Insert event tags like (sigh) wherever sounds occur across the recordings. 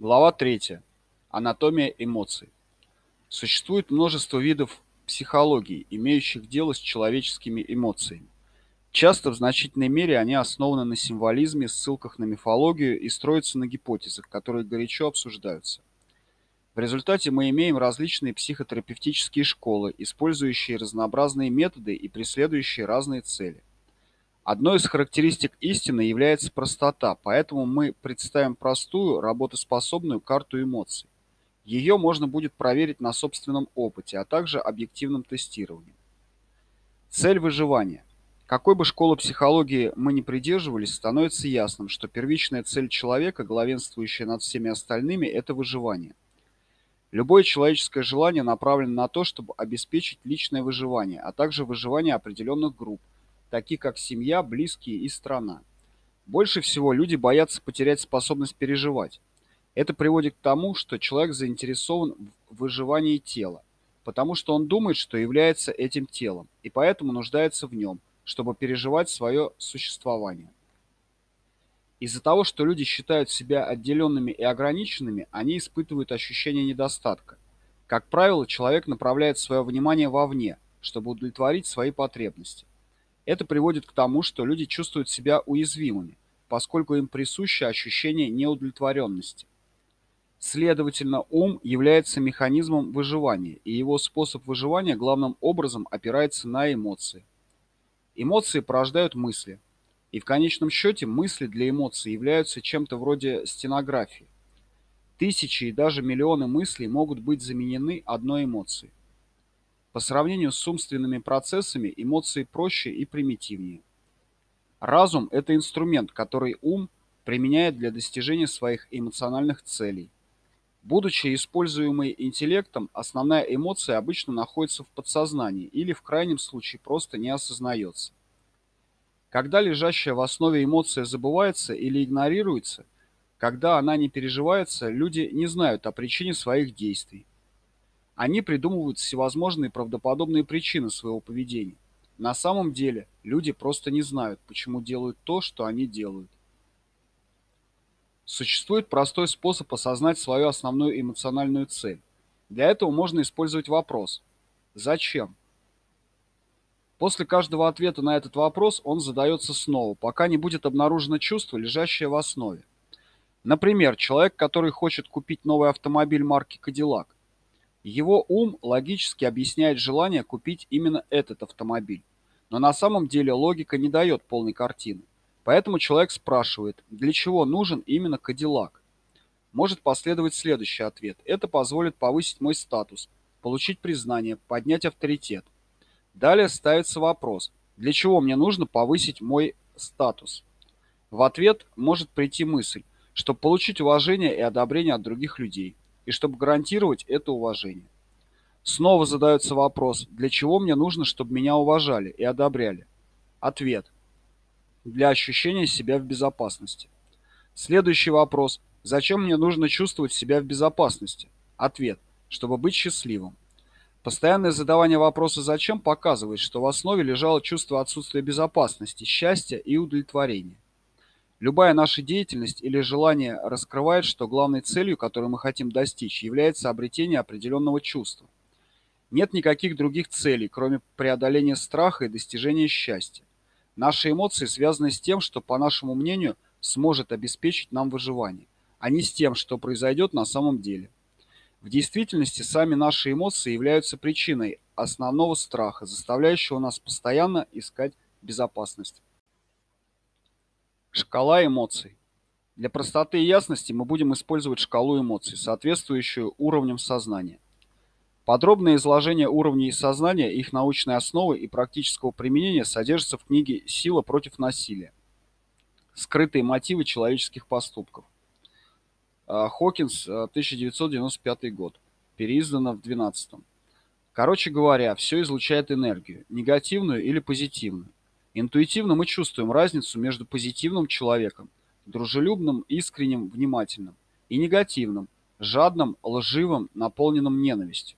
Глава 3. Анатомия эмоций. Существует множество видов психологии, имеющих дело с человеческими эмоциями. Часто в значительной мере они основаны на символизме, ссылках на мифологию и строятся на гипотезах, которые горячо обсуждаются. В результате мы имеем различные психотерапевтические школы, использующие разнообразные методы и преследующие разные цели. Одной из характеристик истины является простота, поэтому мы представим простую, работоспособную карту эмоций. Ее можно будет проверить на собственном опыте, а также объективном тестировании. Цель выживания. Какой бы школы психологии мы ни придерживались, становится ясным, что первичная цель человека, главенствующая над всеми остальными, это выживание. Любое человеческое желание направлено на то, чтобы обеспечить личное выживание, а также выживание определенных групп, такие как семья, близкие и страна. Больше всего люди боятся потерять способность переживать. Это приводит к тому, что человек заинтересован в выживании тела, потому что он думает, что является этим телом, и поэтому нуждается в нем, чтобы переживать свое существование. Из-за того, что люди считают себя отделенными и ограниченными, они испытывают ощущение недостатка. Как правило, человек направляет свое внимание вовне, чтобы удовлетворить свои потребности. Это приводит к тому, что люди чувствуют себя уязвимыми, поскольку им присуще ощущение неудовлетворенности. Следовательно, ум является механизмом выживания, и его способ выживания главным образом опирается на эмоции. Эмоции порождают мысли, и в конечном счете мысли для эмоций являются чем-то вроде стенографии. Тысячи и даже миллионы мыслей могут быть заменены одной эмоцией. По сравнению с умственными процессами эмоции проще и примитивнее. Разум – это инструмент, который ум применяет для достижения своих эмоциональных целей. Будучи используемой интеллектом, основная эмоция обычно находится в подсознании или в крайнем случае просто не осознается. Когда лежащая в основе эмоция забывается или игнорируется, когда она не переживается, люди не знают о причине своих действий. Они придумывают всевозможные правдоподобные причины своего поведения. На самом деле, люди просто не знают, почему делают то, что они делают. Существует простой способ осознать свою основную эмоциональную цель. Для этого можно использовать вопрос «Зачем?». После каждого ответа на этот вопрос он задается снова, пока не будет обнаружено чувство, лежащее в основе. Например, человек, который хочет купить новый автомобиль марки Cadillac, его ум логически объясняет желание купить именно этот автомобиль. Но на самом деле логика не дает полной картины. Поэтому человек спрашивает, для чего нужен именно Кадиллак? Может последовать следующий ответ. Это позволит повысить мой статус, получить признание, поднять авторитет. Далее ставится вопрос, для чего мне нужно повысить мой статус? В ответ может прийти мысль, чтобы получить уважение и одобрение от других людей и чтобы гарантировать это уважение. Снова задается вопрос, для чего мне нужно, чтобы меня уважали и одобряли? Ответ. Для ощущения себя в безопасности. Следующий вопрос. Зачем мне нужно чувствовать себя в безопасности? Ответ. Чтобы быть счастливым. Постоянное задавание вопроса «зачем» показывает, что в основе лежало чувство отсутствия безопасности, счастья и удовлетворения. Любая наша деятельность или желание раскрывает, что главной целью, которую мы хотим достичь, является обретение определенного чувства. Нет никаких других целей, кроме преодоления страха и достижения счастья. Наши эмоции связаны с тем, что, по нашему мнению, сможет обеспечить нам выживание, а не с тем, что произойдет на самом деле. В действительности сами наши эмоции являются причиной основного страха, заставляющего нас постоянно искать безопасность. Шкала эмоций. Для простоты и ясности мы будем использовать шкалу эмоций, соответствующую уровням сознания. Подробное изложение уровней сознания, их научной основы и практического применения содержится в книге «Сила против насилия. Скрытые мотивы человеческих поступков». А, Хокинс, 1995 год. Переиздано в 12 -м. Короче говоря, все излучает энергию, негативную или позитивную. Интуитивно мы чувствуем разницу между позитивным человеком, дружелюбным, искренним, внимательным, и негативным, жадным, лживым, наполненным ненавистью.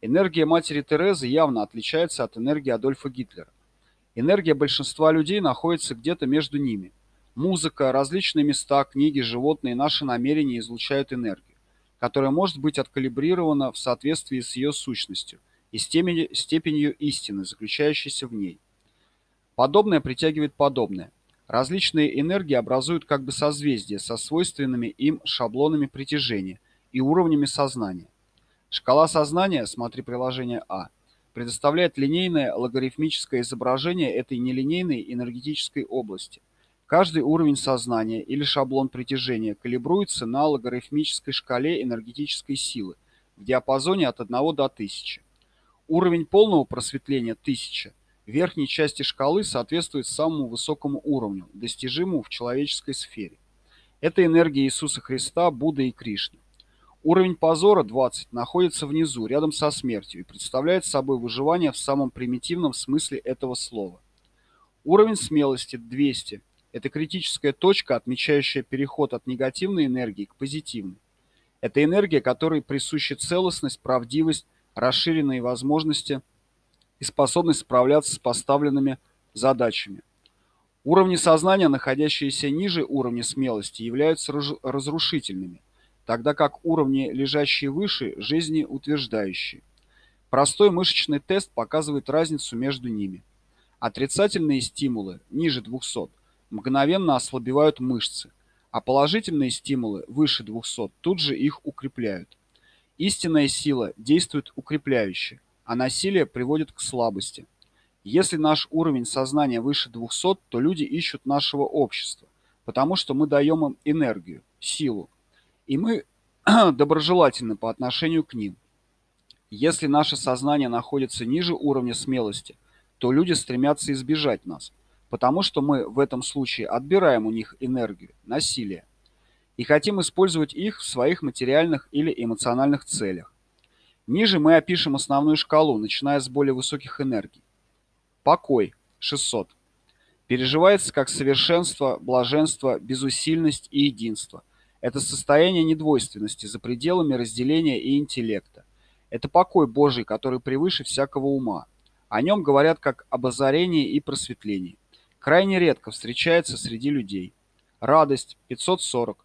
Энергия матери Терезы явно отличается от энергии Адольфа Гитлера. Энергия большинства людей находится где-то между ними. Музыка, различные места, книги, животные, наши намерения излучают энергию, которая может быть откалибрирована в соответствии с ее сущностью и степенью, истины, заключающейся в ней. Подобное притягивает подобное. Различные энергии образуют как бы созвездия со свойственными им шаблонами притяжения и уровнями сознания. Шкала сознания, смотри приложение А, предоставляет линейное логарифмическое изображение этой нелинейной энергетической области. Каждый уровень сознания или шаблон притяжения калибруется на логарифмической шкале энергетической силы в диапазоне от 1 до 1000. Уровень полного просветления 1000 в верхней части шкалы соответствует самому высокому уровню, достижимому в человеческой сфере. Это энергия Иисуса Христа, Будды и Кришны. Уровень позора 20 находится внизу, рядом со смертью, и представляет собой выживание в самом примитивном смысле этого слова. Уровень смелости 200 – это критическая точка, отмечающая переход от негативной энергии к позитивной. Это энергия, которой присуща целостность, правдивость, расширенные возможности и способность справляться с поставленными задачами. Уровни сознания, находящиеся ниже уровня смелости, являются разрушительными – тогда как уровни, лежащие выше, жизнеутверждающие. Простой мышечный тест показывает разницу между ними. Отрицательные стимулы, ниже 200, мгновенно ослабевают мышцы, а положительные стимулы, выше 200, тут же их укрепляют. Истинная сила действует укрепляюще, а насилие приводит к слабости. Если наш уровень сознания выше 200, то люди ищут нашего общества, потому что мы даем им энергию, силу, и мы (clears throat) доброжелательны по отношению к ним. Если наше сознание находится ниже уровня смелости, то люди стремятся избежать нас, потому что мы в этом случае отбираем у них энергию, насилие, и хотим использовать их в своих материальных или эмоциональных целях. Ниже мы опишем основную шкалу, начиная с более высоких энергий. Покой – 600. Переживается как совершенство, блаженство, безусильность и единство – это состояние недвойственности за пределами разделения и интеллекта. Это покой Божий, который превыше всякого ума. О нем говорят как об озарении и просветлении. Крайне редко встречается среди людей. Радость 540.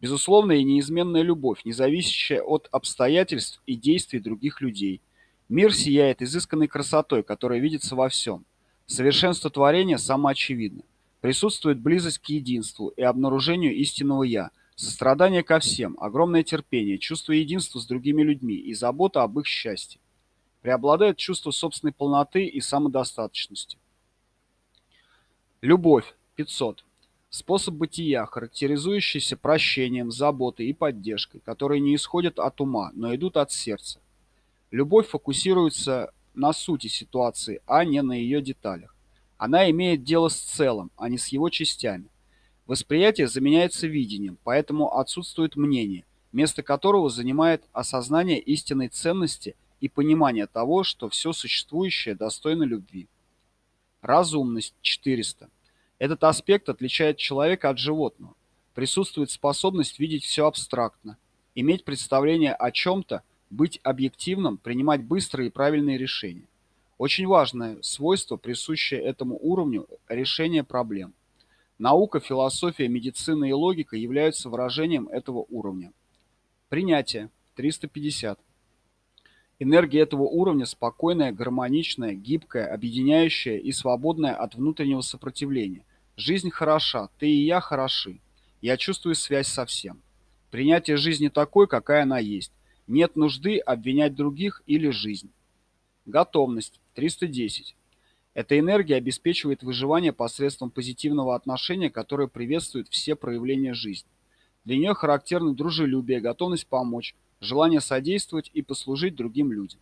Безусловная и неизменная любовь, не зависящая от обстоятельств и действий других людей. Мир сияет изысканной красотой, которая видится во всем. Совершенство творения самоочевидно. Присутствует близость к единству и обнаружению истинного «я», Сострадание ко всем, огромное терпение, чувство единства с другими людьми и забота об их счастье. Преобладает чувство собственной полноты и самодостаточности. Любовь. 500. Способ бытия, характеризующийся прощением, заботой и поддержкой, которые не исходят от ума, но идут от сердца. Любовь фокусируется на сути ситуации, а не на ее деталях. Она имеет дело с целым, а не с его частями. Восприятие заменяется видением, поэтому отсутствует мнение, место которого занимает осознание истинной ценности и понимание того, что все существующее достойно любви. Разумность 400. Этот аспект отличает человека от животного. Присутствует способность видеть все абстрактно, иметь представление о чем-то, быть объективным, принимать быстрые и правильные решения. Очень важное свойство, присущее этому уровню решения проблем. Наука, философия, медицина и логика являются выражением этого уровня. Принятие. 350. Энергия этого уровня спокойная, гармоничная, гибкая, объединяющая и свободная от внутреннего сопротивления. Жизнь хороша, ты и я хороши. Я чувствую связь со всем. Принятие жизни такой, какая она есть. Нет нужды обвинять других или жизнь. Готовность. 310. Эта энергия обеспечивает выживание посредством позитивного отношения, которое приветствует все проявления жизни. Для нее характерны дружелюбие, готовность помочь, желание содействовать и послужить другим людям.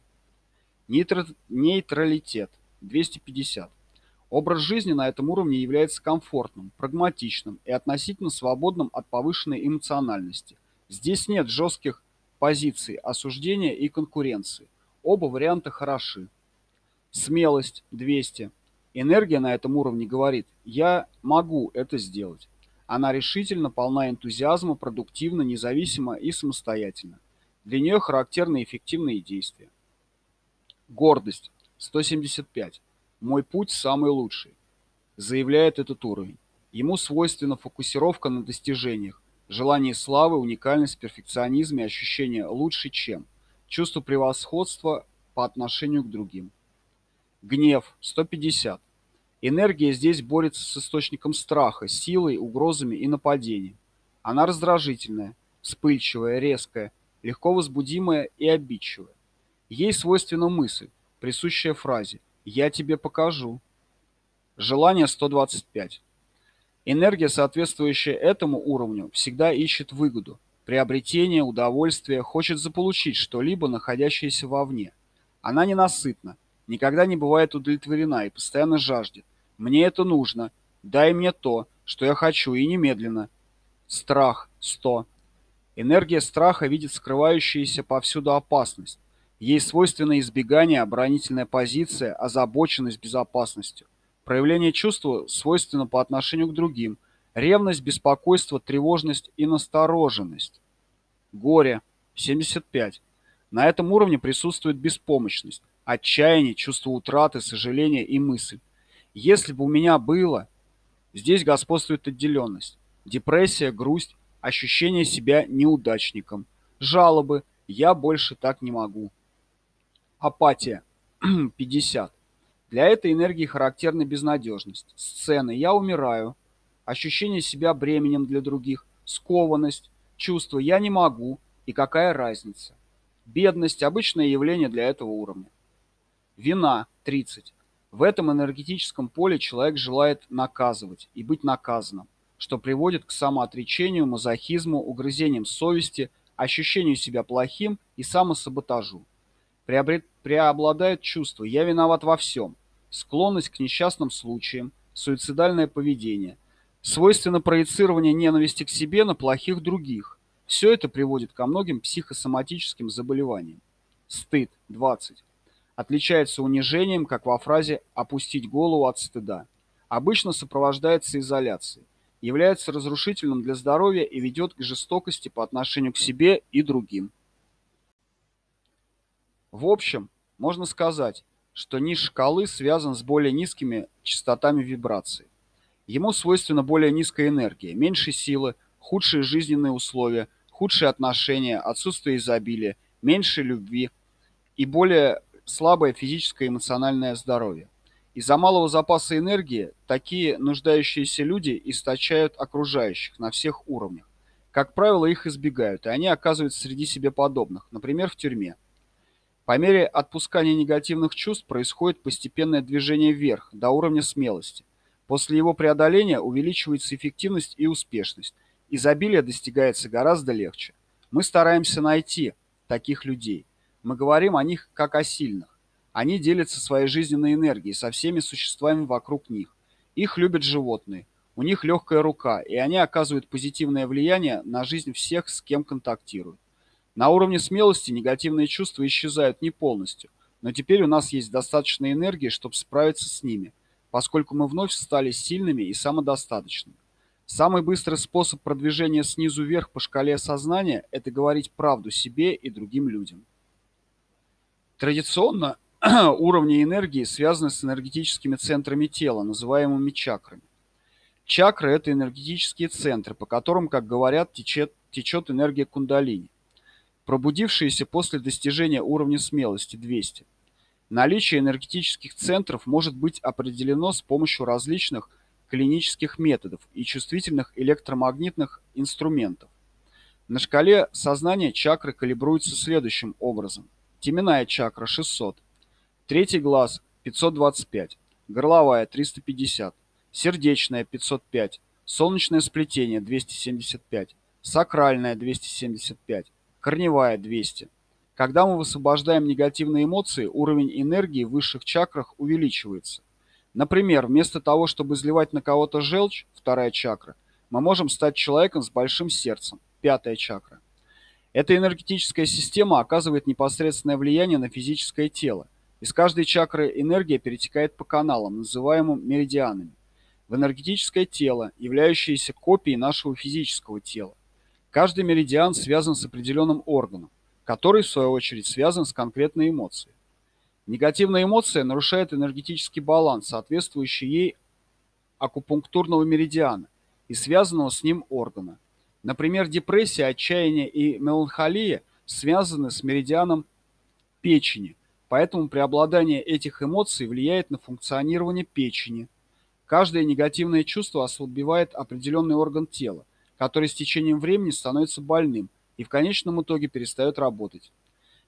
Нейтр... Нейтралитет. 250. Образ жизни на этом уровне является комфортным, прагматичным и относительно свободным от повышенной эмоциональности. Здесь нет жестких позиций, осуждения и конкуренции. Оба варианта хороши. Смелость 200. Энергия на этом уровне говорит «я могу это сделать». Она решительно, полна энтузиазма, продуктивна, независима и самостоятельна. Для нее характерны эффективные действия. Гордость 175. Мой путь самый лучший. Заявляет этот уровень. Ему свойственна фокусировка на достижениях, желание славы, уникальность, перфекционизм и ощущение «лучше чем», чувство превосходства по отношению к другим. Гнев – 150. Энергия здесь борется с источником страха, силой, угрозами и нападением. Она раздражительная, вспыльчивая, резкая, легко возбудимая и обидчивая. Ей свойственна мысль, присущая фразе «я тебе покажу». Желание 125. Энергия, соответствующая этому уровню, всегда ищет выгоду, приобретение, удовольствие, хочет заполучить что-либо, находящееся вовне. Она ненасытна, никогда не бывает удовлетворена и постоянно жаждет. Мне это нужно. Дай мне то, что я хочу, и немедленно. Страх. 100. Энергия страха видит скрывающуюся повсюду опасность. Ей свойственно избегание, оборонительная позиция, озабоченность безопасностью. Проявление чувства свойственно по отношению к другим. Ревность, беспокойство, тревожность и настороженность. Горе. 75. На этом уровне присутствует беспомощность отчаяние, чувство утраты, сожаление и мысль. Если бы у меня было... Здесь господствует отделенность. Депрессия, грусть, ощущение себя неудачником. Жалобы. Я больше так не могу. Апатия. (clears throat) 50. Для этой энергии характерна безнадежность. Сцены. Я умираю. Ощущение себя бременем для других. Скованность. Чувство «я не могу» и какая разница. Бедность – обычное явление для этого уровня. Вина – 30. В этом энергетическом поле человек желает наказывать и быть наказанным, что приводит к самоотречению, мазохизму, угрызениям совести, ощущению себя плохим и самосаботажу. Приобрет, преобладает чувство «я виноват во всем», склонность к несчастным случаям, суицидальное поведение, свойственно проецирование ненависти к себе на плохих других. Все это приводит ко многим психосоматическим заболеваниям. Стыд – 20 отличается унижением, как во фразе «опустить голову от стыда». Обычно сопровождается изоляцией, является разрушительным для здоровья и ведет к жестокости по отношению к себе и другим. В общем, можно сказать, что низ шкалы связан с более низкими частотами вибраций. Ему свойственна более низкая энергия, меньше силы, худшие жизненные условия, худшие отношения, отсутствие изобилия, меньше любви и более слабое физическое и эмоциональное здоровье. Из-за малого запаса энергии такие нуждающиеся люди источают окружающих на всех уровнях. Как правило, их избегают, и они оказываются среди себе подобных, например, в тюрьме. По мере отпускания негативных чувств происходит постепенное движение вверх, до уровня смелости. После его преодоления увеличивается эффективность и успешность. Изобилие достигается гораздо легче. Мы стараемся найти таких людей. Мы говорим о них как о сильных. Они делятся своей жизненной энергией со всеми существами вокруг них. Их любят животные. У них легкая рука, и они оказывают позитивное влияние на жизнь всех, с кем контактируют. На уровне смелости негативные чувства исчезают не полностью, но теперь у нас есть достаточно энергии, чтобы справиться с ними, поскольку мы вновь стали сильными и самодостаточными. Самый быстрый способ продвижения снизу вверх по шкале сознания – это говорить правду себе и другим людям. Традиционно (clears throat) уровни энергии связаны с энергетическими центрами тела, называемыми чакрами. Чакры – это энергетические центры, по которым, как говорят, течет, течет энергия кундалини, пробудившаяся после достижения уровня смелости 200. Наличие энергетических центров может быть определено с помощью различных клинических методов и чувствительных электромагнитных инструментов. На шкале сознания чакры калибруются следующим образом – Теменная чакра 600. Третий глаз 525. Горловая 350. Сердечная 505. Солнечное сплетение 275. Сакральная 275. Корневая 200. Когда мы высвобождаем негативные эмоции, уровень энергии в высших чакрах увеличивается. Например, вместо того, чтобы изливать на кого-то желчь, вторая чакра, мы можем стать человеком с большим сердцем, пятая чакра. Эта энергетическая система оказывает непосредственное влияние на физическое тело. Из каждой чакры энергия перетекает по каналам, называемым меридианами, в энергетическое тело, являющееся копией нашего физического тела. Каждый меридиан связан с определенным органом, который, в свою очередь, связан с конкретной эмоцией. Негативная эмоция нарушает энергетический баланс, соответствующий ей акупунктурного меридиана и связанного с ним органа. Например, депрессия, отчаяние и меланхолия связаны с меридианом печени, поэтому преобладание этих эмоций влияет на функционирование печени. Каждое негативное чувство ослабевает определенный орган тела, который с течением времени становится больным и в конечном итоге перестает работать.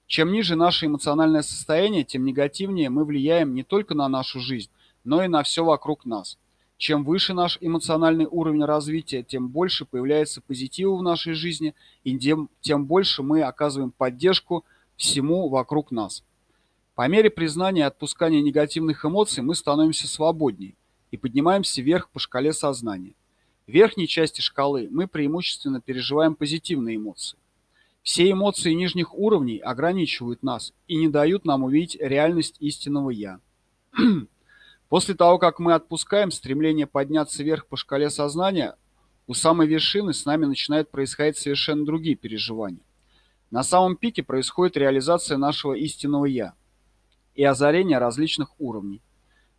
Чем ниже наше эмоциональное состояние, тем негативнее мы влияем не только на нашу жизнь, но и на все вокруг нас. Чем выше наш эмоциональный уровень развития, тем больше появляется позитива в нашей жизни, и тем, тем больше мы оказываем поддержку всему вокруг нас. По мере признания и отпускания негативных эмоций мы становимся свободнее и поднимаемся вверх по шкале сознания. В верхней части шкалы мы преимущественно переживаем позитивные эмоции. Все эмоции нижних уровней ограничивают нас и не дают нам увидеть реальность истинного «я». (clears throat) После того, как мы отпускаем стремление подняться вверх по шкале сознания, у самой вершины с нами начинают происходить совершенно другие переживания. На самом пике происходит реализация нашего истинного «я» и озарение различных уровней.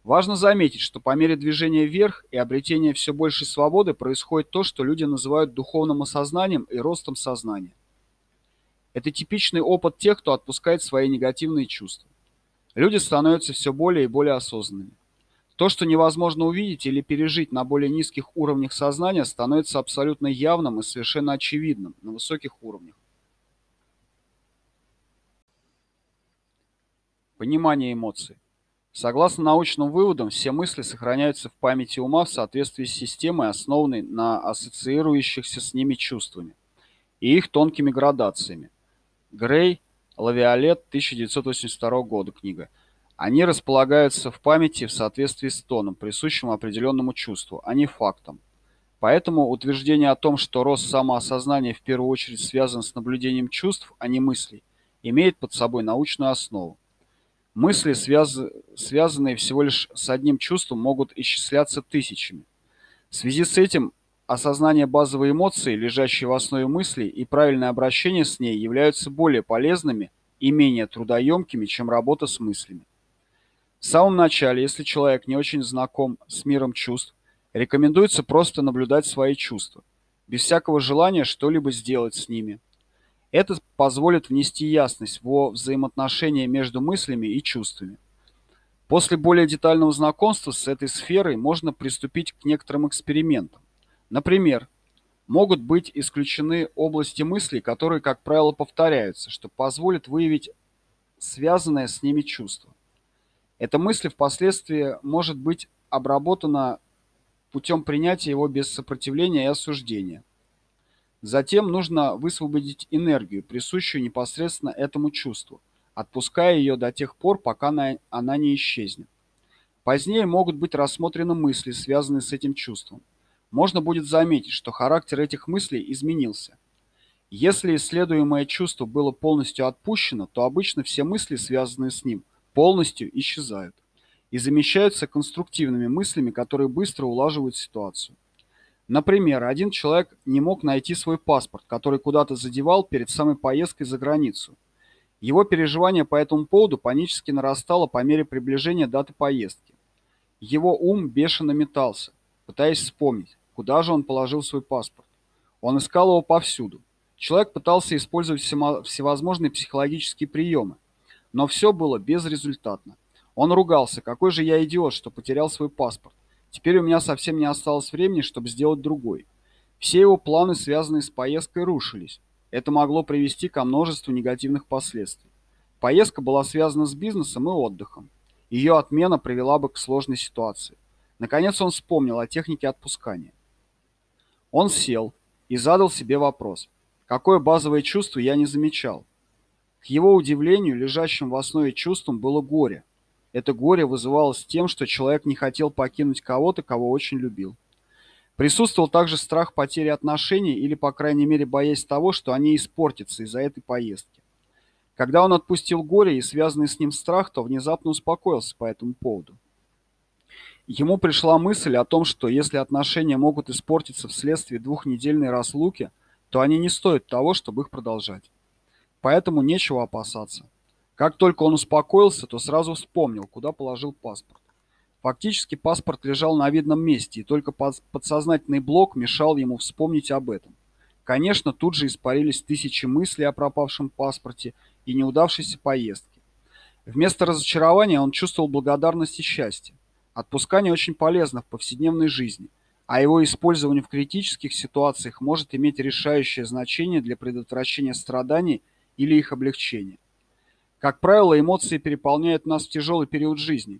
Важно заметить, что по мере движения вверх и обретения все большей свободы происходит то, что люди называют духовным осознанием и ростом сознания. Это типичный опыт тех, кто отпускает свои негативные чувства. Люди становятся все более и более осознанными. То, что невозможно увидеть или пережить на более низких уровнях сознания, становится абсолютно явным и совершенно очевидным на высоких уровнях. Понимание эмоций. Согласно научным выводам, все мысли сохраняются в памяти ума в соответствии с системой, основанной на ассоциирующихся с ними чувствами и их тонкими градациями. Грей, Лавиолет, 1982 года книга – они располагаются в памяти в соответствии с тоном, присущим определенному чувству, а не фактам. Поэтому утверждение о том, что рост самоосознания в первую очередь связан с наблюдением чувств, а не мыслей, имеет под собой научную основу. Мысли, связ... связанные всего лишь с одним чувством, могут исчисляться тысячами. В связи с этим осознание базовой эмоции, лежащей в основе мысли, и правильное обращение с ней являются более полезными и менее трудоемкими, чем работа с мыслями. В самом начале, если человек не очень знаком с миром чувств, рекомендуется просто наблюдать свои чувства, без всякого желания что-либо сделать с ними. Это позволит внести ясность во взаимоотношения между мыслями и чувствами. После более детального знакомства с этой сферой можно приступить к некоторым экспериментам. Например, могут быть исключены области мыслей, которые, как правило, повторяются, что позволит выявить связанное с ними чувство. Эта мысль впоследствии может быть обработана путем принятия его без сопротивления и осуждения. Затем нужно высвободить энергию, присущую непосредственно этому чувству, отпуская ее до тех пор, пока она не исчезнет. Позднее могут быть рассмотрены мысли, связанные с этим чувством. Можно будет заметить, что характер этих мыслей изменился. Если исследуемое чувство было полностью отпущено, то обычно все мысли, связанные с ним, полностью исчезают и замещаются конструктивными мыслями, которые быстро улаживают ситуацию. Например, один человек не мог найти свой паспорт, который куда-то задевал перед самой поездкой за границу. Его переживание по этому поводу панически нарастало по мере приближения даты поездки. Его ум бешено метался, пытаясь вспомнить, куда же он положил свой паспорт. Он искал его повсюду. Человек пытался использовать всевозможные психологические приемы, но все было безрезультатно. Он ругался, какой же я идиот, что потерял свой паспорт. Теперь у меня совсем не осталось времени, чтобы сделать другой. Все его планы, связанные с поездкой, рушились. Это могло привести ко множеству негативных последствий. Поездка была связана с бизнесом и отдыхом. Ее отмена привела бы к сложной ситуации. Наконец он вспомнил о технике отпускания. Он сел и задал себе вопрос. Какое базовое чувство я не замечал? К его удивлению, лежащим в основе чувством было горе. Это горе вызывалось тем, что человек не хотел покинуть кого-то, кого очень любил. Присутствовал также страх потери отношений или, по крайней мере, боясь того, что они испортятся из-за этой поездки. Когда он отпустил горе и связанный с ним страх, то внезапно успокоился по этому поводу. Ему пришла мысль о том, что если отношения могут испортиться вследствие двухнедельной разлуки, то они не стоят того, чтобы их продолжать поэтому нечего опасаться. Как только он успокоился, то сразу вспомнил, куда положил паспорт. Фактически паспорт лежал на видном месте, и только подсознательный блок мешал ему вспомнить об этом. Конечно, тут же испарились тысячи мыслей о пропавшем паспорте и неудавшейся поездке. Вместо разочарования он чувствовал благодарность и счастье. Отпускание очень полезно в повседневной жизни, а его использование в критических ситуациях может иметь решающее значение для предотвращения страданий или их облегчения. Как правило, эмоции переполняют нас в тяжелый период жизни.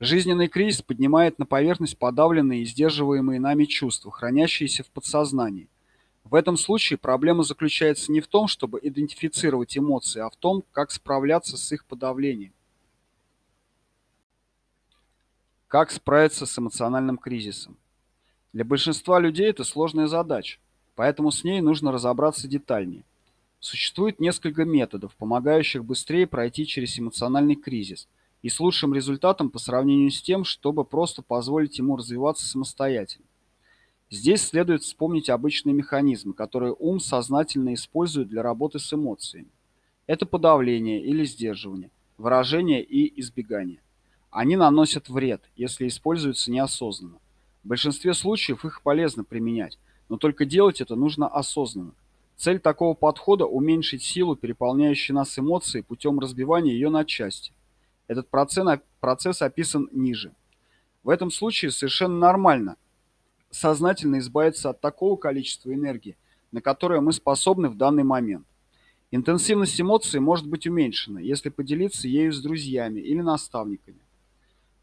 Жизненный кризис поднимает на поверхность подавленные и сдерживаемые нами чувства, хранящиеся в подсознании. В этом случае проблема заключается не в том, чтобы идентифицировать эмоции, а в том, как справляться с их подавлением. Как справиться с эмоциональным кризисом? Для большинства людей это сложная задача, поэтому с ней нужно разобраться детальнее. Существует несколько методов, помогающих быстрее пройти через эмоциональный кризис и с лучшим результатом по сравнению с тем, чтобы просто позволить ему развиваться самостоятельно. Здесь следует вспомнить обычные механизмы, которые ум сознательно использует для работы с эмоциями. Это подавление или сдерживание, выражение и избегание. Они наносят вред, если используются неосознанно. В большинстве случаев их полезно применять, но только делать это нужно осознанно. Цель такого подхода – уменьшить силу, переполняющей нас эмоции, путем разбивания ее на части. Этот процесс, описан ниже. В этом случае совершенно нормально – сознательно избавиться от такого количества энергии, на которое мы способны в данный момент. Интенсивность эмоций может быть уменьшена, если поделиться ею с друзьями или наставниками.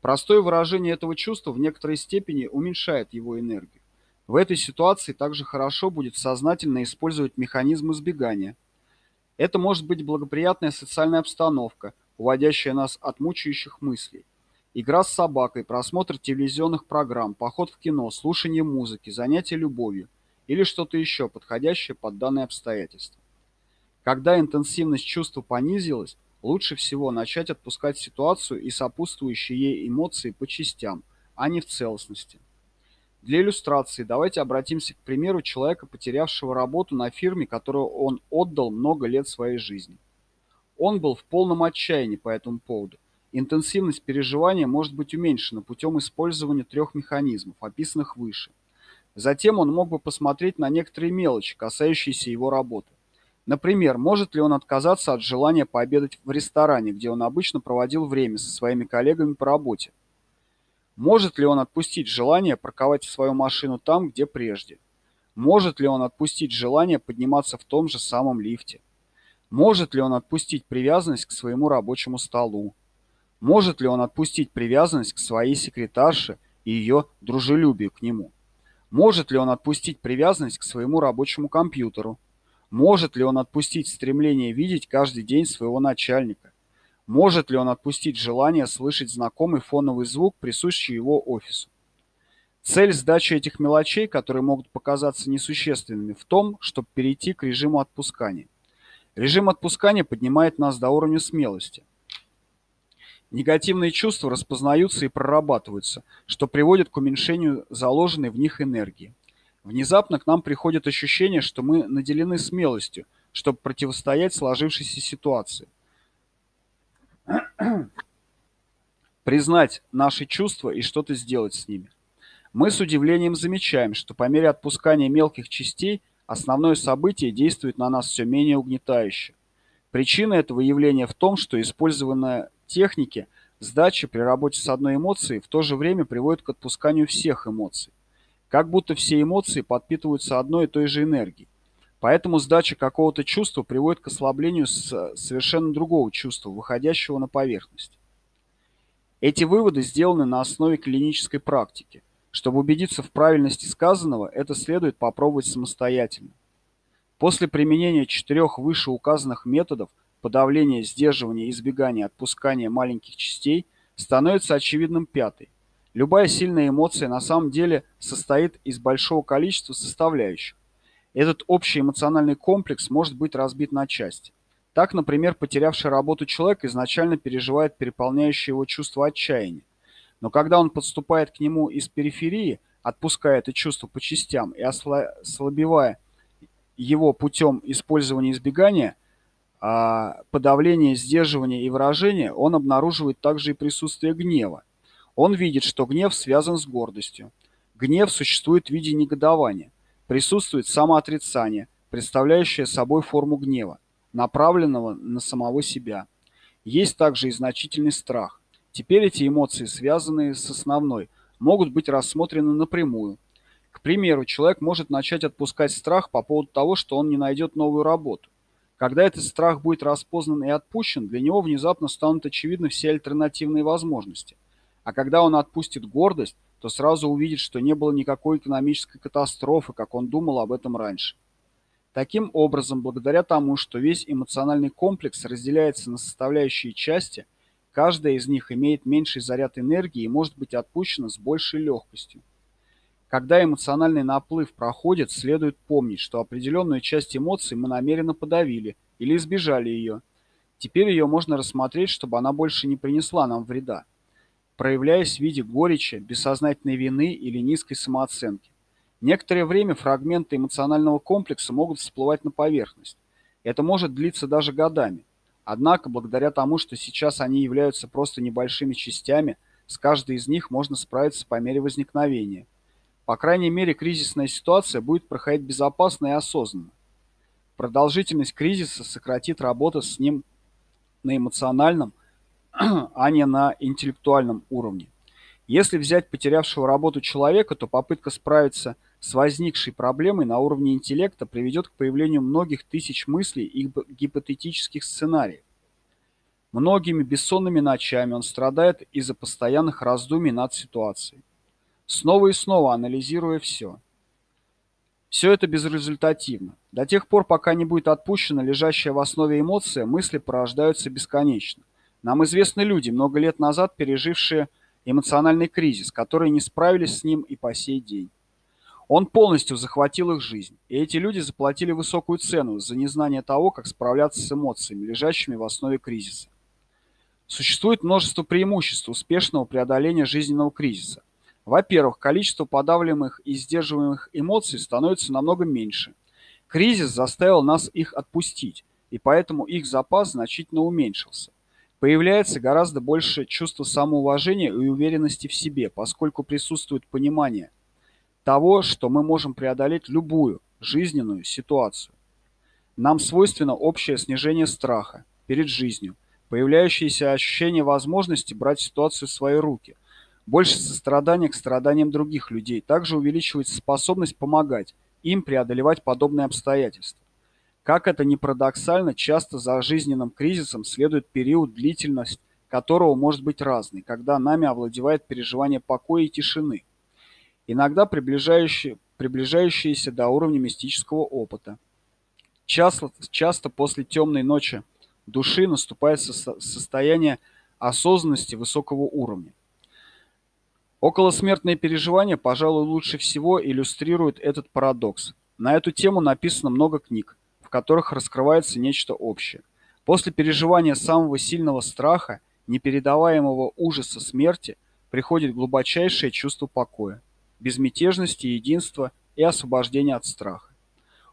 Простое выражение этого чувства в некоторой степени уменьшает его энергию. В этой ситуации также хорошо будет сознательно использовать механизм избегания. Это может быть благоприятная социальная обстановка, уводящая нас от мучающих мыслей. Игра с собакой, просмотр телевизионных программ, поход в кино, слушание музыки, занятие любовью или что-то еще, подходящее под данные обстоятельства. Когда интенсивность чувства понизилась, лучше всего начать отпускать ситуацию и сопутствующие ей эмоции по частям, а не в целостности. Для иллюстрации давайте обратимся к примеру человека, потерявшего работу на фирме, которую он отдал много лет своей жизни. Он был в полном отчаянии по этому поводу Интенсивность переживания может быть уменьшена путем использования трех механизмов, описанных выше. Затем он мог бы посмотреть на некоторые мелочи, касающиеся его работы. Например, может ли он отказаться от желания пообедать в ресторане, где он обычно проводил время со своими коллегами по работе? Может ли он отпустить желание парковать свою машину там, где прежде? Может ли он отпустить желание подниматься в том же самом лифте? Может ли он отпустить привязанность к своему рабочему столу? Может ли он отпустить привязанность к своей секретарше и ее дружелюбию к нему? Может ли он отпустить привязанность к своему рабочему компьютеру? Может ли он отпустить стремление видеть каждый день своего начальника? Может ли он отпустить желание слышать знакомый фоновый звук, присущий его офису? Цель сдачи этих мелочей, которые могут показаться несущественными, в том, чтобы перейти к режиму отпускания. Режим отпускания поднимает нас до уровня смелости. Негативные чувства распознаются и прорабатываются, что приводит к уменьшению заложенной в них энергии. Внезапно к нам приходит ощущение, что мы наделены смелостью, чтобы противостоять сложившейся ситуации. (clears throat) Признать наши чувства и что-то сделать с ними. Мы с удивлением замечаем, что по мере отпускания мелких частей основное событие действует на нас все менее угнетающе. Причина этого явления в том, что использованная техники сдачи при работе с одной эмоцией в то же время приводит к отпусканию всех эмоций. Как будто все эмоции подпитываются одной и той же энергией. Поэтому сдача какого-то чувства приводит к ослаблению совершенно другого чувства, выходящего на поверхность. Эти выводы сделаны на основе клинической практики. Чтобы убедиться в правильности сказанного, это следует попробовать самостоятельно. После применения четырех вышеуказанных методов – подавления, сдерживания, избегания, отпускания маленьких частей, становится очевидным пятый. Любая сильная эмоция на самом деле состоит из большого количества составляющих. Этот общий эмоциональный комплекс может быть разбит на части. Так, например, потерявший работу человек изначально переживает переполняющее его чувство отчаяния. Но когда он подступает к нему из периферии, отпуская это чувство по частям и ослабевая его путем использования избегания, а, подавление, сдерживание и выражение, он обнаруживает также и присутствие гнева. Он видит, что гнев связан с гордостью. Гнев существует в виде негодования. Присутствует самоотрицание, представляющее собой форму гнева, направленного на самого себя. Есть также и значительный страх. Теперь эти эмоции, связанные с основной, могут быть рассмотрены напрямую. К примеру, человек может начать отпускать страх по поводу того, что он не найдет новую работу. Когда этот страх будет распознан и отпущен, для него внезапно станут очевидны все альтернативные возможности. А когда он отпустит гордость, то сразу увидит, что не было никакой экономической катастрофы, как он думал об этом раньше. Таким образом, благодаря тому, что весь эмоциональный комплекс разделяется на составляющие части, каждая из них имеет меньший заряд энергии и может быть отпущена с большей легкостью. Когда эмоциональный наплыв проходит, следует помнить, что определенную часть эмоций мы намеренно подавили или избежали ее. Теперь ее можно рассмотреть, чтобы она больше не принесла нам вреда, проявляясь в виде горечи, бессознательной вины или низкой самооценки. Некоторое время фрагменты эмоционального комплекса могут всплывать на поверхность. Это может длиться даже годами. Однако, благодаря тому, что сейчас они являются просто небольшими частями, с каждой из них можно справиться по мере возникновения. По крайней мере, кризисная ситуация будет проходить безопасно и осознанно. Продолжительность кризиса сократит работу с ним на эмоциональном, (clears throat) а не на интеллектуальном уровне. Если взять потерявшего работу человека, то попытка справиться с возникшей проблемой на уровне интеллекта приведет к появлению многих тысяч мыслей и гипотетических сценариев. Многими бессонными ночами он страдает из-за постоянных раздумий над ситуацией, снова и снова анализируя все. Все это безрезультативно. До тех пор, пока не будет отпущена лежащая в основе эмоция, мысли порождаются бесконечно. Нам известны люди, много лет назад пережившие эмоциональный кризис, которые не справились с ним и по сей день. Он полностью захватил их жизнь, и эти люди заплатили высокую цену за незнание того, как справляться с эмоциями, лежащими в основе кризиса. Существует множество преимуществ успешного преодоления жизненного кризиса. Во-первых, количество подавляемых и сдерживаемых эмоций становится намного меньше. Кризис заставил нас их отпустить, и поэтому их запас значительно уменьшился. Появляется гораздо больше чувства самоуважения и уверенности в себе, поскольку присутствует понимание – того, что мы можем преодолеть любую жизненную ситуацию. Нам свойственно общее снижение страха перед жизнью, появляющееся ощущение возможности брать ситуацию в свои руки, больше сострадания к страданиям других людей, также увеличивается способность помогать им преодолевать подобные обстоятельства. Как это ни парадоксально, часто за жизненным кризисом следует период, длительность которого может быть разной, когда нами овладевает переживание покоя и тишины – иногда приближающие, приближающиеся до уровня мистического опыта. Часто, часто после темной ночи души наступает со состояние осознанности высокого уровня. Околосмертные переживания, пожалуй, лучше всего иллюстрируют этот парадокс. На эту тему написано много книг, которых раскрывается нечто общее. После переживания самого сильного страха, непередаваемого ужаса смерти, приходит глубочайшее чувство покоя безмятежности, единства и освобождения от страха.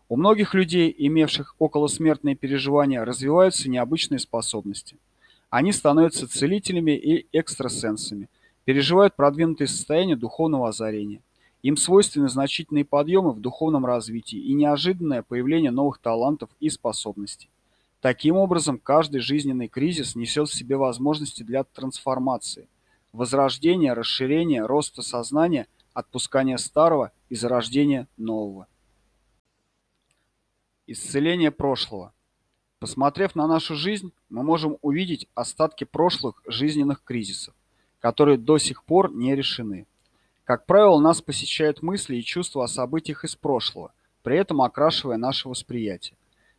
У многих людей, имевших околосмертные переживания, развиваются необычные способности. Они становятся целителями и экстрасенсами, переживают продвинутые состояния духовного озарения. Им свойственны значительные подъемы в духовном развитии и неожиданное появление новых талантов и способностей. Таким образом, каждый жизненный кризис несет в себе возможности для трансформации, возрождения, расширения, роста сознания – отпускания старого и зарождения нового. Исцеление прошлого. Посмотрев на нашу жизнь, мы можем увидеть остатки прошлых жизненных кризисов, которые до сих пор не решены. Как правило, нас посещают мысли и чувства о событиях из прошлого, при этом окрашивая наше восприятие.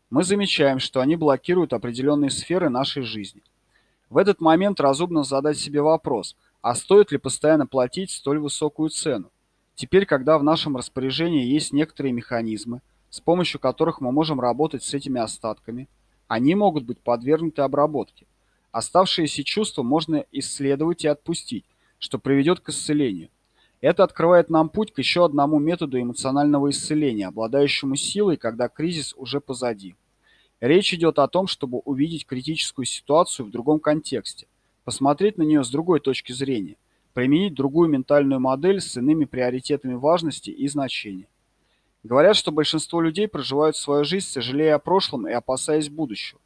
Мы замечаем, что они блокируют определенные сферы нашей жизни. В этот момент разумно задать себе вопрос – а стоит ли постоянно платить столь высокую цену? Теперь, когда в нашем распоряжении есть некоторые механизмы, с помощью которых мы можем работать с этими остатками, они могут быть подвергнуты обработке. Оставшиеся чувства можно исследовать и отпустить, что приведет к исцелению. Это открывает нам путь к еще одному методу эмоционального исцеления, обладающему силой, когда кризис уже позади. Речь идет о том, чтобы увидеть критическую ситуацию в другом контексте, посмотреть на нее с другой точки зрения, применить другую ментальную модель с иными приоритетами важности и значения. Говорят, что большинство людей проживают свою жизнь, сожалея о прошлом и опасаясь будущего.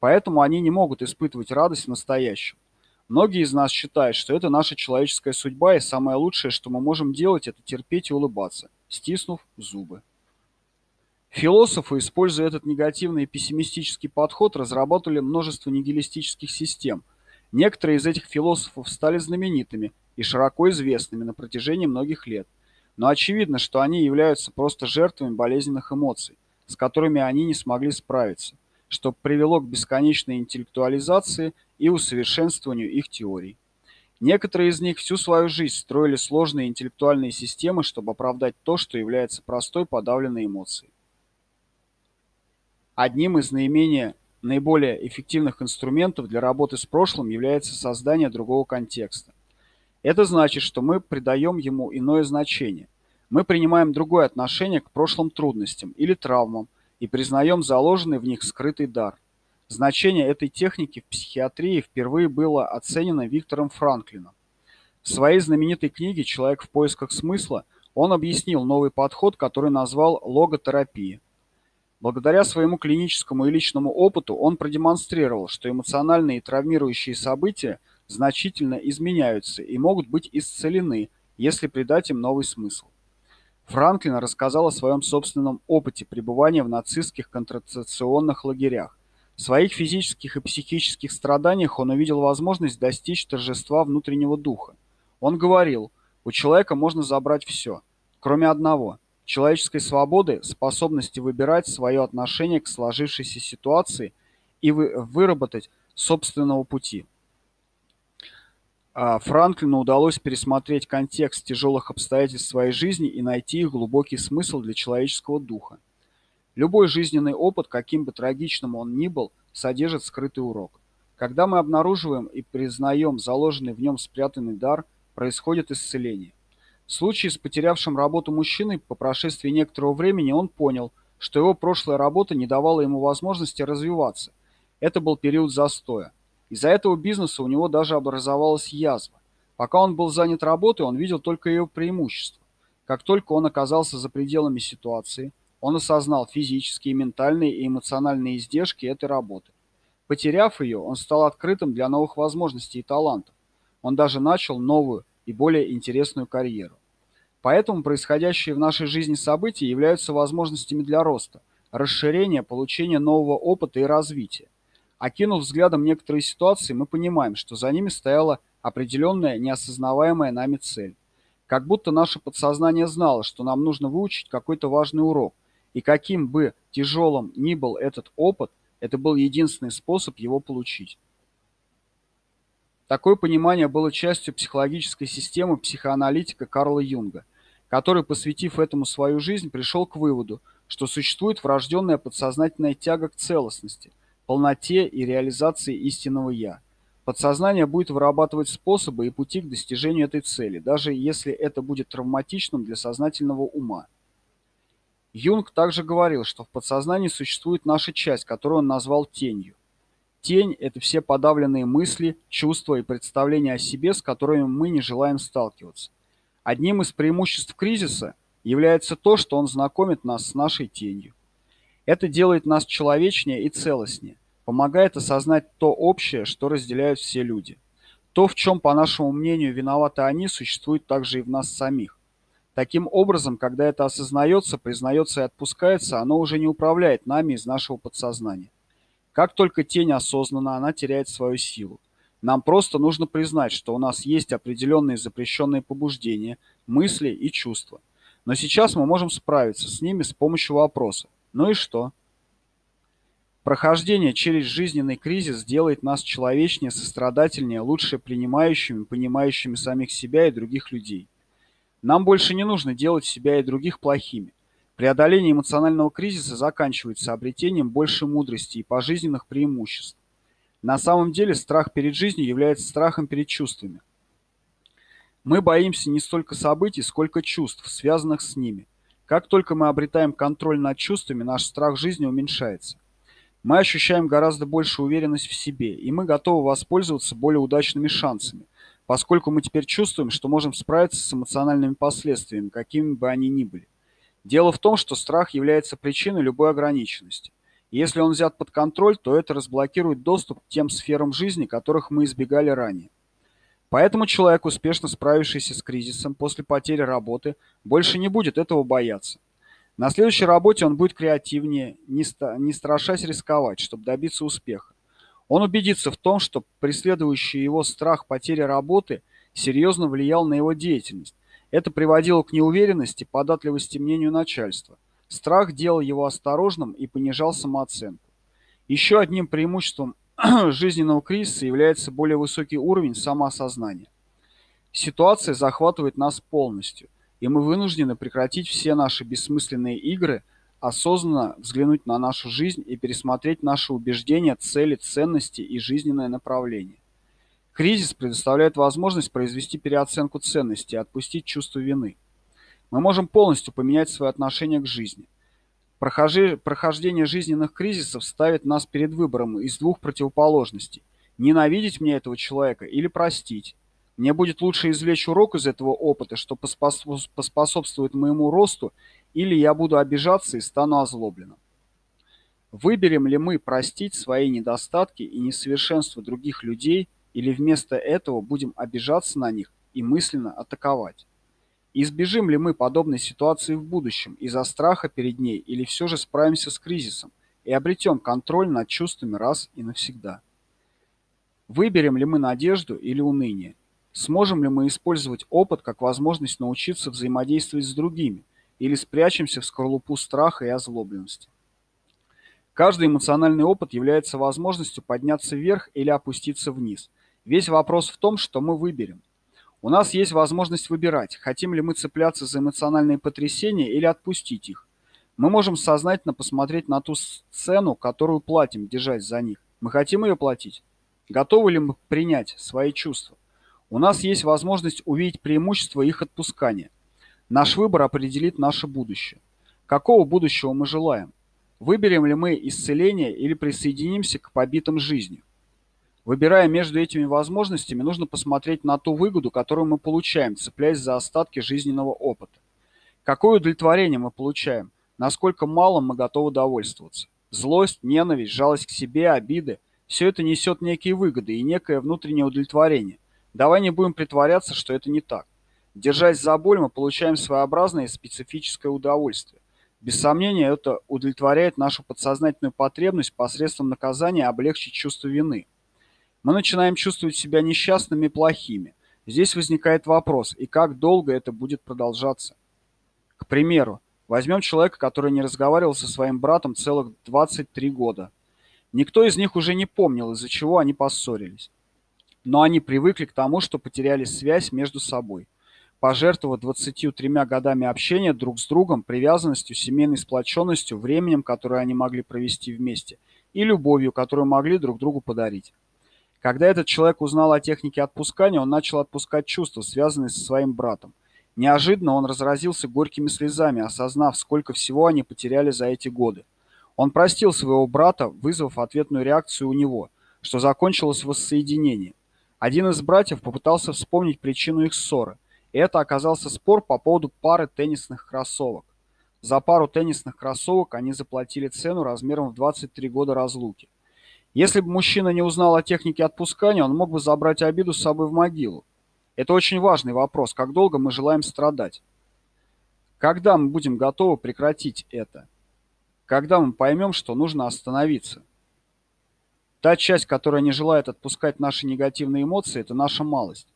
Поэтому они не могут испытывать радость в настоящем. Многие из нас считают, что это наша человеческая судьба, и самое лучшее, что мы можем делать, это терпеть и улыбаться, стиснув зубы. Философы, используя этот негативный и пессимистический подход, разработали множество нигилистических систем. Некоторые из этих философов стали знаменитыми и широко известными на протяжении многих лет. Но очевидно, что они являются просто жертвами болезненных эмоций, с которыми они не смогли справиться, что привело к бесконечной интеллектуализации и усовершенствованию их теорий. Некоторые из них всю свою жизнь строили сложные интеллектуальные системы, чтобы оправдать то, что является простой подавленной эмоцией. Одним из наименее наиболее эффективных инструментов для работы с прошлым является создание другого контекста. Это значит, что мы придаем ему иное значение. Мы принимаем другое отношение к прошлым трудностям или травмам и признаем заложенный в них скрытый дар. Значение этой техники в психиатрии впервые было оценено Виктором Франклином. В своей знаменитой книге «Человек в поисках смысла» он объяснил новый подход, который назвал логотерапией. Благодаря своему клиническому и личному опыту он продемонстрировал, что эмоциональные и травмирующие события значительно изменяются и могут быть исцелены, если придать им новый смысл. Франклин рассказал о своем собственном опыте пребывания в нацистских концентрационных лагерях. В своих физических и психических страданиях он увидел возможность достичь торжества внутреннего духа. Он говорил, у человека можно забрать все, кроме одного – человеческой свободы, способности выбирать свое отношение к сложившейся ситуации и вы, выработать собственного пути. А Франклину удалось пересмотреть контекст тяжелых обстоятельств своей жизни и найти их глубокий смысл для человеческого духа. Любой жизненный опыт, каким бы трагичным он ни был, содержит скрытый урок. Когда мы обнаруживаем и признаем заложенный в нем спрятанный дар, происходит исцеление. В случае с потерявшим работу мужчиной по прошествии некоторого времени он понял, что его прошлая работа не давала ему возможности развиваться. Это был период застоя. Из-за этого бизнеса у него даже образовалась язва. Пока он был занят работой, он видел только ее преимущества. Как только он оказался за пределами ситуации, он осознал физические, ментальные и эмоциональные издержки этой работы. Потеряв ее, он стал открытым для новых возможностей и талантов. Он даже начал новую, и более интересную карьеру. Поэтому происходящие в нашей жизни события являются возможностями для роста, расширения, получения нового опыта и развития. Окинув взглядом некоторые ситуации, мы понимаем, что за ними стояла определенная, неосознаваемая нами цель. Как будто наше подсознание знало, что нам нужно выучить какой-то важный урок, и каким бы тяжелым ни был этот опыт, это был единственный способ его получить. Такое понимание было частью психологической системы психоаналитика Карла Юнга, который, посвятив этому свою жизнь, пришел к выводу, что существует врожденная подсознательная тяга к целостности, полноте и реализации истинного «я». Подсознание будет вырабатывать способы и пути к достижению этой цели, даже если это будет травматичным для сознательного ума. Юнг также говорил, что в подсознании существует наша часть, которую он назвал тенью. Тень – это все подавленные мысли, чувства и представления о себе, с которыми мы не желаем сталкиваться. Одним из преимуществ кризиса является то, что он знакомит нас с нашей тенью. Это делает нас человечнее и целостнее, помогает осознать то общее, что разделяют все люди. То, в чем, по нашему мнению, виноваты они, существует также и в нас самих. Таким образом, когда это осознается, признается и отпускается, оно уже не управляет нами из нашего подсознания. Как только тень осознана, она теряет свою силу. Нам просто нужно признать, что у нас есть определенные запрещенные побуждения, мысли и чувства. Но сейчас мы можем справиться с ними с помощью вопроса. Ну и что? Прохождение через жизненный кризис делает нас человечнее, сострадательнее, лучше принимающими, понимающими самих себя и других людей. Нам больше не нужно делать себя и других плохими. Преодоление эмоционального кризиса заканчивается обретением большей мудрости и пожизненных преимуществ. На самом деле страх перед жизнью является страхом перед чувствами. Мы боимся не столько событий, сколько чувств, связанных с ними. Как только мы обретаем контроль над чувствами, наш страх жизни уменьшается. Мы ощущаем гораздо большую уверенность в себе, и мы готовы воспользоваться более удачными шансами. Поскольку мы теперь чувствуем, что можем справиться с эмоциональными последствиями, какими бы они ни были. Дело в том, что страх является причиной любой ограниченности. И если он взят под контроль, то это разблокирует доступ к тем сферам жизни, которых мы избегали ранее. Поэтому человек, успешно справившийся с кризисом после потери работы, больше не будет этого бояться. На следующей работе он будет креативнее, не, ста не страшась рисковать, чтобы добиться успеха. Он убедится в том, что преследующий его страх потери работы серьезно влиял на его деятельность. Это приводило к неуверенности, податливости мнению начальства. Страх делал его осторожным и понижал самооценку. Еще одним преимуществом (clears throat) жизненного кризиса является более высокий уровень самоосознания. Ситуация захватывает нас полностью, и мы вынуждены прекратить все наши бессмысленные игры – осознанно взглянуть на нашу жизнь и пересмотреть наши убеждения, цели, ценности и жизненное направление. Кризис предоставляет возможность произвести переоценку ценностей и отпустить чувство вины. Мы можем полностью поменять свое отношение к жизни. Прохождение жизненных кризисов ставит нас перед выбором из двух противоположностей – ненавидеть мне этого человека или простить. Мне будет лучше извлечь урок из этого опыта, что поспособствует моему росту или я буду обижаться и стану озлобленным. Выберем ли мы простить свои недостатки и несовершенства других людей, или вместо этого будем обижаться на них и мысленно атаковать? Избежим ли мы подобной ситуации в будущем из-за страха перед ней, или все же справимся с кризисом и обретем контроль над чувствами раз и навсегда? Выберем ли мы надежду или уныние? Сможем ли мы использовать опыт как возможность научиться взаимодействовать с другими – или спрячемся в скорлупу страха и озлобленности. Каждый эмоциональный опыт является возможностью подняться вверх или опуститься вниз. Весь вопрос в том, что мы выберем. У нас есть возможность выбирать, хотим ли мы цепляться за эмоциональные потрясения или отпустить их. Мы можем сознательно посмотреть на ту цену, которую платим, держась за них. Мы хотим ее платить? Готовы ли мы принять свои чувства? У нас есть возможность увидеть преимущество их отпускания. Наш выбор определит наше будущее. Какого будущего мы желаем? Выберем ли мы исцеление или присоединимся к побитым жизнью? Выбирая между этими возможностями, нужно посмотреть на ту выгоду, которую мы получаем, цепляясь за остатки жизненного опыта. Какое удовлетворение мы получаем? Насколько мало мы готовы довольствоваться? Злость, ненависть, жалость к себе, обиды – все это несет некие выгоды и некое внутреннее удовлетворение. Давай не будем притворяться, что это не так. Держась за боль, мы получаем своеобразное и специфическое удовольствие. Без сомнения, это удовлетворяет нашу подсознательную потребность посредством наказания облегчить чувство вины. Мы начинаем чувствовать себя несчастными и плохими. Здесь возникает вопрос, и как долго это будет продолжаться? К примеру, возьмем человека, который не разговаривал со своим братом целых 23 года. Никто из них уже не помнил, из-за чего они поссорились. Но они привыкли к тому, что потеряли связь между собой пожертвовав 23 годами общения друг с другом, привязанностью, семейной сплоченностью, временем, которое они могли провести вместе, и любовью, которую могли друг другу подарить. Когда этот человек узнал о технике отпускания, он начал отпускать чувства, связанные со своим братом. Неожиданно он разразился горькими слезами, осознав, сколько всего они потеряли за эти годы. Он простил своего брата, вызвав ответную реакцию у него, что закончилось воссоединением. Один из братьев попытался вспомнить причину их ссоры. Это оказался спор по поводу пары теннисных кроссовок. За пару теннисных кроссовок они заплатили цену размером в 23 года разлуки. Если бы мужчина не узнал о технике отпускания, он мог бы забрать обиду с собой в могилу. Это очень важный вопрос, как долго мы желаем страдать. Когда мы будем готовы прекратить это? Когда мы поймем, что нужно остановиться? Та часть, которая не желает отпускать наши негативные эмоции, это наша малость.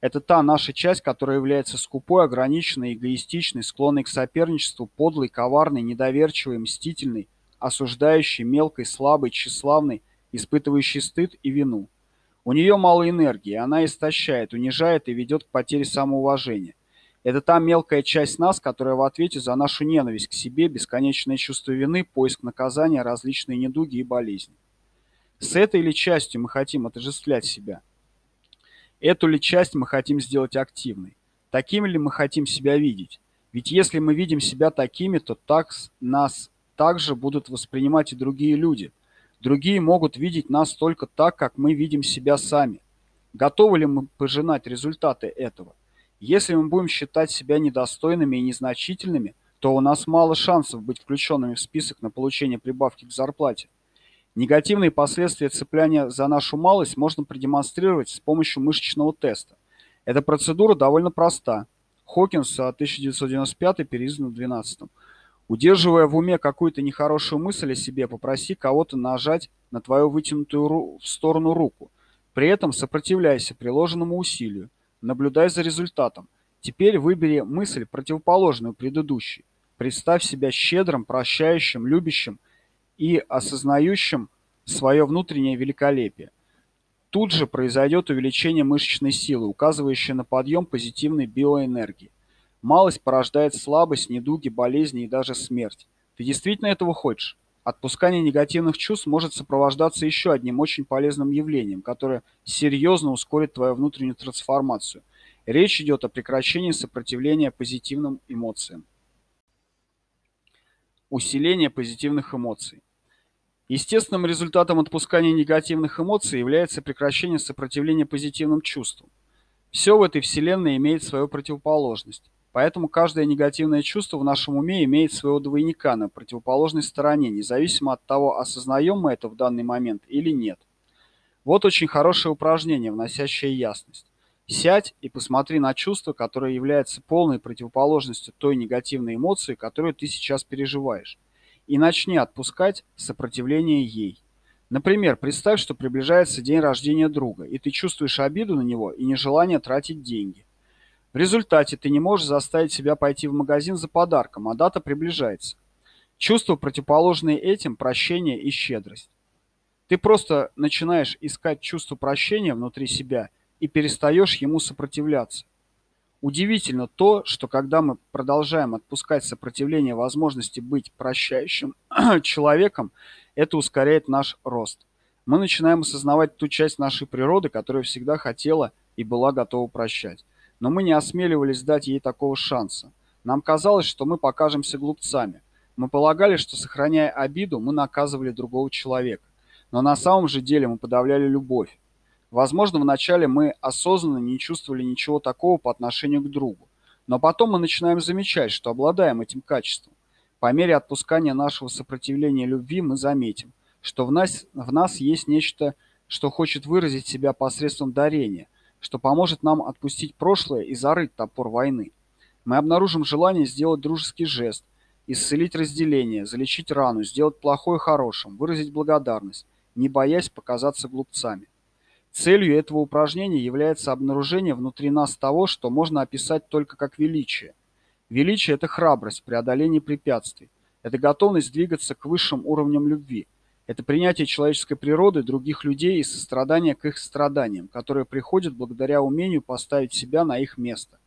Это та наша часть, которая является скупой, ограниченной, эгоистичной, склонной к соперничеству, подлой, коварной, недоверчивой, мстительной, осуждающей, мелкой, слабой, тщеславной, испытывающей стыд и вину. У нее мало энергии, она истощает, унижает и ведет к потере самоуважения. Это та мелкая часть нас, которая в ответе за нашу ненависть к себе, бесконечное чувство вины, поиск наказания, различные недуги и болезни. С этой или частью мы хотим отождествлять себя – Эту ли часть мы хотим сделать активной? Такими ли мы хотим себя видеть? Ведь если мы видим себя такими, то так нас также будут воспринимать и другие люди. Другие могут видеть нас только так, как мы видим себя сами. Готовы ли мы пожинать результаты этого? Если мы будем считать себя недостойными и незначительными, то у нас мало шансов быть включенными в список на получение прибавки к зарплате. Негативные последствия цепляния за нашу малость можно продемонстрировать с помощью мышечного теста. Эта процедура довольно проста. Хокинс, 1995, переиздан в 12 Удерживая в уме какую-то нехорошую мысль о себе, попроси кого-то нажать на твою вытянутую в сторону руку. При этом сопротивляйся приложенному усилию. Наблюдай за результатом. Теперь выбери мысль, противоположную предыдущей. Представь себя щедрым, прощающим, любящим и осознающим свое внутреннее великолепие. Тут же произойдет увеличение мышечной силы, указывающее на подъем позитивной биоэнергии. Малость порождает слабость, недуги, болезни и даже смерть. Ты действительно этого хочешь? Отпускание негативных чувств может сопровождаться еще одним очень полезным явлением, которое серьезно ускорит твою внутреннюю трансформацию. Речь идет о прекращении сопротивления позитивным эмоциям. Усиление позитивных эмоций. Естественным результатом отпускания негативных эмоций является прекращение сопротивления позитивным чувствам. Все в этой вселенной имеет свою противоположность. Поэтому каждое негативное чувство в нашем уме имеет своего двойника на противоположной стороне, независимо от того, осознаем мы это в данный момент или нет. Вот очень хорошее упражнение, вносящее ясность. Сядь и посмотри на чувство, которое является полной противоположностью той негативной эмоции, которую ты сейчас переживаешь и начни отпускать сопротивление ей. Например, представь, что приближается день рождения друга, и ты чувствуешь обиду на него и нежелание тратить деньги. В результате ты не можешь заставить себя пойти в магазин за подарком, а дата приближается. Чувства, противоположные этим, прощение и щедрость. Ты просто начинаешь искать чувство прощения внутри себя и перестаешь ему сопротивляться. Удивительно то, что когда мы продолжаем отпускать сопротивление возможности быть прощающим (clears throat) человеком, это ускоряет наш рост. Мы начинаем осознавать ту часть нашей природы, которая всегда хотела и была готова прощать. Но мы не осмеливались дать ей такого шанса. Нам казалось, что мы покажемся глупцами. Мы полагали, что, сохраняя обиду, мы наказывали другого человека. Но на самом же деле мы подавляли любовь. Возможно, вначале мы осознанно не чувствовали ничего такого по отношению к другу, но потом мы начинаем замечать, что обладаем этим качеством. По мере отпускания нашего сопротивления любви мы заметим, что в нас, в нас есть нечто, что хочет выразить себя посредством дарения, что поможет нам отпустить прошлое и зарыть топор войны. Мы обнаружим желание сделать дружеский жест, исцелить разделение, залечить рану, сделать плохое хорошим, выразить благодарность, не боясь показаться глупцами. Целью этого упражнения является обнаружение внутри нас того, что можно описать только как величие. Величие – это храбрость, преодоление препятствий. Это готовность двигаться к высшим уровням любви. Это принятие человеческой природы, других людей и сострадание к их страданиям, которое приходит благодаря умению поставить себя на их место.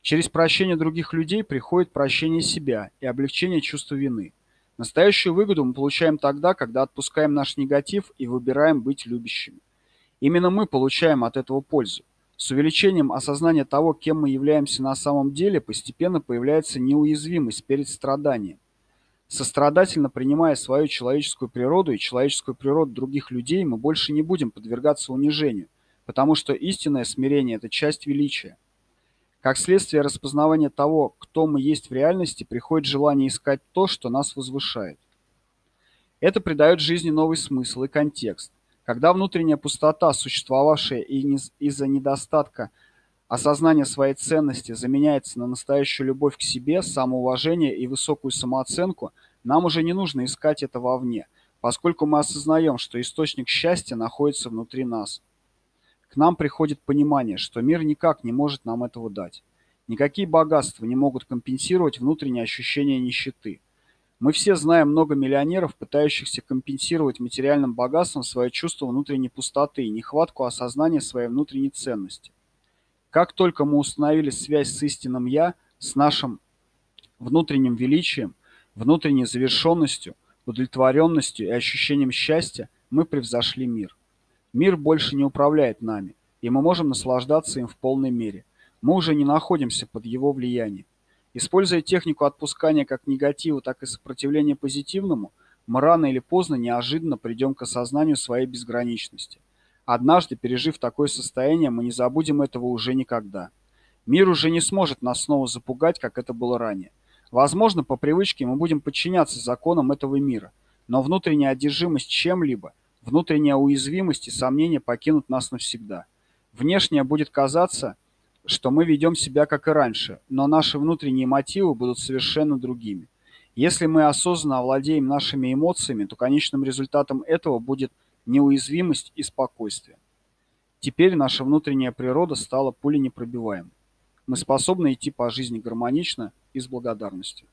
Через прощение других людей приходит прощение себя и облегчение чувства вины. Настоящую выгоду мы получаем тогда, когда отпускаем наш негатив и выбираем быть любящими. Именно мы получаем от этого пользу. С увеличением осознания того, кем мы являемся на самом деле, постепенно появляется неуязвимость перед страданием. Сострадательно принимая свою человеческую природу и человеческую природу других людей, мы больше не будем подвергаться унижению, потому что истинное смирение – это часть величия. Как следствие распознавания того, кто мы есть в реальности, приходит желание искать то, что нас возвышает. Это придает жизни новый смысл и контекст. Когда внутренняя пустота, существовавшая из-за недостатка осознания своей ценности, заменяется на настоящую любовь к себе, самоуважение и высокую самооценку, нам уже не нужно искать это вовне, поскольку мы осознаем, что источник счастья находится внутри нас. К нам приходит понимание, что мир никак не может нам этого дать. Никакие богатства не могут компенсировать внутреннее ощущение нищеты. Мы все знаем много миллионеров, пытающихся компенсировать материальным богатством свое чувство внутренней пустоты и нехватку осознания своей внутренней ценности. Как только мы установили связь с истинным «я», с нашим внутренним величием, внутренней завершенностью, удовлетворенностью и ощущением счастья, мы превзошли мир. Мир больше не управляет нами, и мы можем наслаждаться им в полной мере. Мы уже не находимся под его влиянием. Используя технику отпускания как негатива, так и сопротивления позитивному, мы рано или поздно неожиданно придем к осознанию своей безграничности. Однажды, пережив такое состояние, мы не забудем этого уже никогда. Мир уже не сможет нас снова запугать, как это было ранее. Возможно, по привычке мы будем подчиняться законам этого мира, но внутренняя одержимость чем-либо, внутренняя уязвимость и сомнения покинут нас навсегда. Внешнее будет казаться, что мы ведем себя как и раньше, но наши внутренние мотивы будут совершенно другими. Если мы осознанно овладеем нашими эмоциями, то конечным результатом этого будет неуязвимость и спокойствие. Теперь наша внутренняя природа стала пуленепробиваемой. Мы способны идти по жизни гармонично и с благодарностью.